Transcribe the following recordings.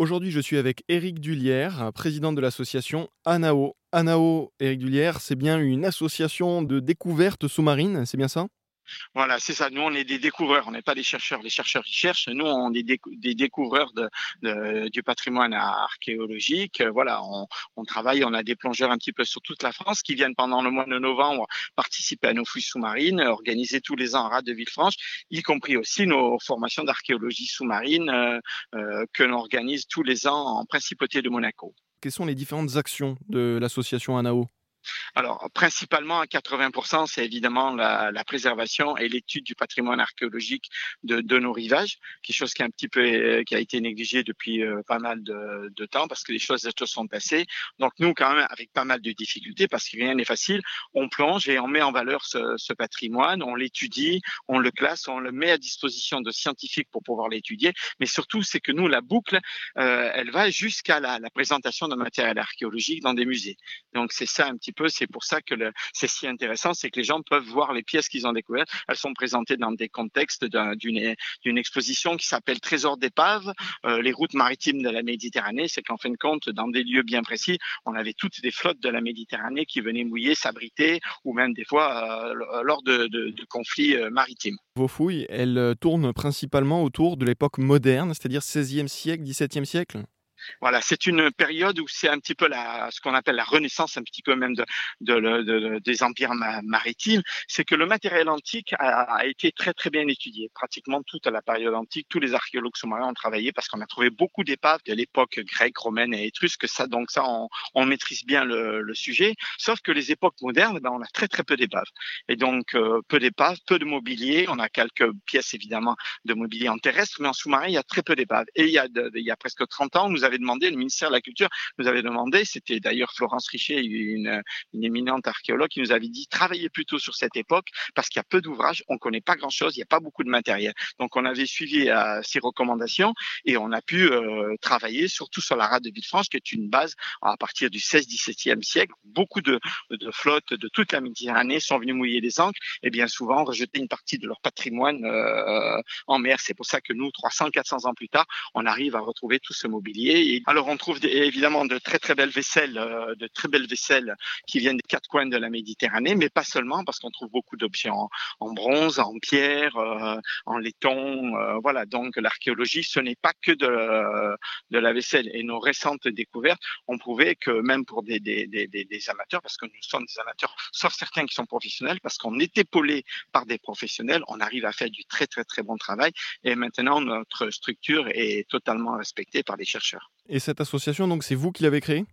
Aujourd'hui, je suis avec Éric Dullière, président de l'association ANAO. ANAO, Éric Dullière, c'est bien une association de découverte sous-marine, c'est bien ça? Voilà, c'est ça. Nous, on est des découvreurs, on n'est pas des chercheurs. Les chercheurs, ils cherchent. Nous, on est des, découvreurs de, du patrimoine archéologique. Voilà, on, travaille, on a des plongeurs un petit peu sur toute la France qui viennent pendant le mois de novembre participer à nos fouilles sous-marines, organiser tous les ans à Rade de Villefranche, y compris aussi nos formations d'archéologie sous-marine euh, euh, que l'on organise tous les ans en principauté de Monaco. Quelles sont les différentes actions de l'association ANAO? Alors, principalement à 80%, c'est évidemment la, préservation et l'étude du patrimoine archéologique de, nos rivages, quelque chose qui, est un petit peu, euh, qui a été négligé depuis euh, pas mal de, temps parce que les choses se sont passées. Donc, nous, quand même, avec pas mal de difficultés, parce que rien n'est facile, on plonge et on met en valeur ce, patrimoine, on l'étudie, on le classe, on le met à disposition de scientifiques pour pouvoir l'étudier. Mais surtout, c'est que nous, la boucle, euh, elle va jusqu'à la, la présentation de matériel archéologique dans des musées. Donc, c'est ça un petit peu. C'est pour ça que c'est si intéressant, c'est que les gens peuvent voir les pièces qu'ils ont découvertes. Elles sont présentées dans des contextes d'une exposition qui s'appelle Trésor d'épave, euh, les routes maritimes de la Méditerranée. C'est qu'en fin de compte, dans des lieux bien précis, on avait toutes des flottes de la Méditerranée qui venaient mouiller, s'abriter, ou même des fois euh, lors de conflits euh, maritimes. Vos fouilles, elles tournent principalement autour de l'époque moderne, c'est-à-dire 16e siècle, 17e siècle? Voilà, c'est une période où c'est un petit peu la, ce qu'on appelle la renaissance, un petit peu même de, de, de, des empires maritimes. C'est que le matériel antique a, a, été très très bien étudié. Pratiquement toute la période antique, tous les archéologues sous-marins ont travaillé parce qu'on a trouvé beaucoup d'épaves de l'époque grecque, romaine et étrusque. Ça, donc ça, on, on maîtrise bien le, le, sujet. Sauf que les époques modernes, ben, on a très très peu d'épaves. Et donc euh, peu d'épaves, peu de mobilier. On a quelques pièces évidemment de mobilier en terrestre, mais en sous-marin, il y a très peu d'épaves. Et il y a, il y a presque 30 ans, nous avait demandé, le ministère de la Culture nous avait demandé, c'était d'ailleurs Florence Richer, une, une, éminente archéologue, qui nous avait dit travaillez plutôt sur cette époque parce qu'il y a peu d'ouvrages, on connaît pas grand-chose, il n'y a pas beaucoup de matériel. Donc on avait suivi euh, recommandations et on a pu euh, travailler surtout sur la rade de Villefranche, qui est une base à partir du 16-17e siècle. Beaucoup de, de, flottes de toute la Méditerranée sont venues mouiller les ancres et bien souvent rejeter une partie de leur patrimoine euh, en mer. C'est pour ça que nous, 300-400 ans plus tard, on arrive à retrouver tout ce mobilier alors on trouve évidemment de très très belles vaisselles, euh, de très belles vaisselles qui viennent des quatre coins de la Méditerranée, mais pas seulement parce qu'on trouve beaucoup d'objets en, bronze, en pierre, euh, en laiton. Euh, voilà, donc l'archéologie, ce n'est pas que de, de la vaisselle. Et nos récentes découvertes ont prouvé que même pour des, des, des, des amateurs, parce que nous sommes des amateurs, sauf certains qui sont professionnels, parce qu'on est épaulé par des professionnels, on arrive à faire du très très très bon travail. Et maintenant, notre structure est totalement respectée par les chercheurs. Et cette association, donc, c'est vous qui l'avez créée?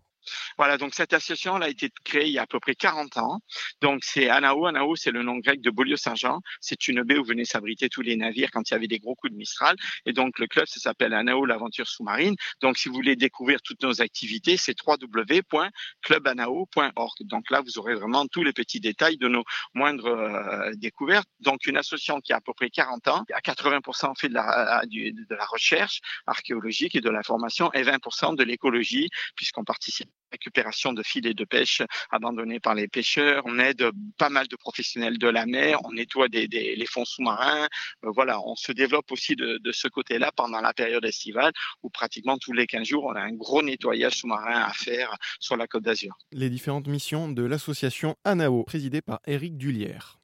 Voilà, donc cette association elle a été créée il y a à peu près 40 ans. Donc c'est Anao. Anao, c'est le nom grec de Beaulieu-Saint-Jean. C'est une baie où venaient s'abriter tous les navires quand il y avait des gros coups de Mistral. Et donc le club, ça s'appelle Anao, l'aventure sous-marine. Donc si vous voulez découvrir toutes nos activités, c'est www.clubanao.org. Donc là, vous aurez vraiment tous les petits détails de nos moindres euh, découvertes. Donc une association qui a à peu près 40 ans, à 80% fait de la, de la recherche archéologique et de la formation et 20% de l'écologie puisqu'on participe récupération de filets de pêche abandonnés par les pêcheurs. On aide pas mal de professionnels de la mer. On nettoie des, les fonds sous-marins. Euh, voilà, on se développe aussi de, de ce côté-là pendant la période estivale où pratiquement tous les 15 jours, on a un gros nettoyage sous-marin à faire sur la Côte d'Azur. Les différentes missions de l'association ANAO, présidée par Éric Dullière.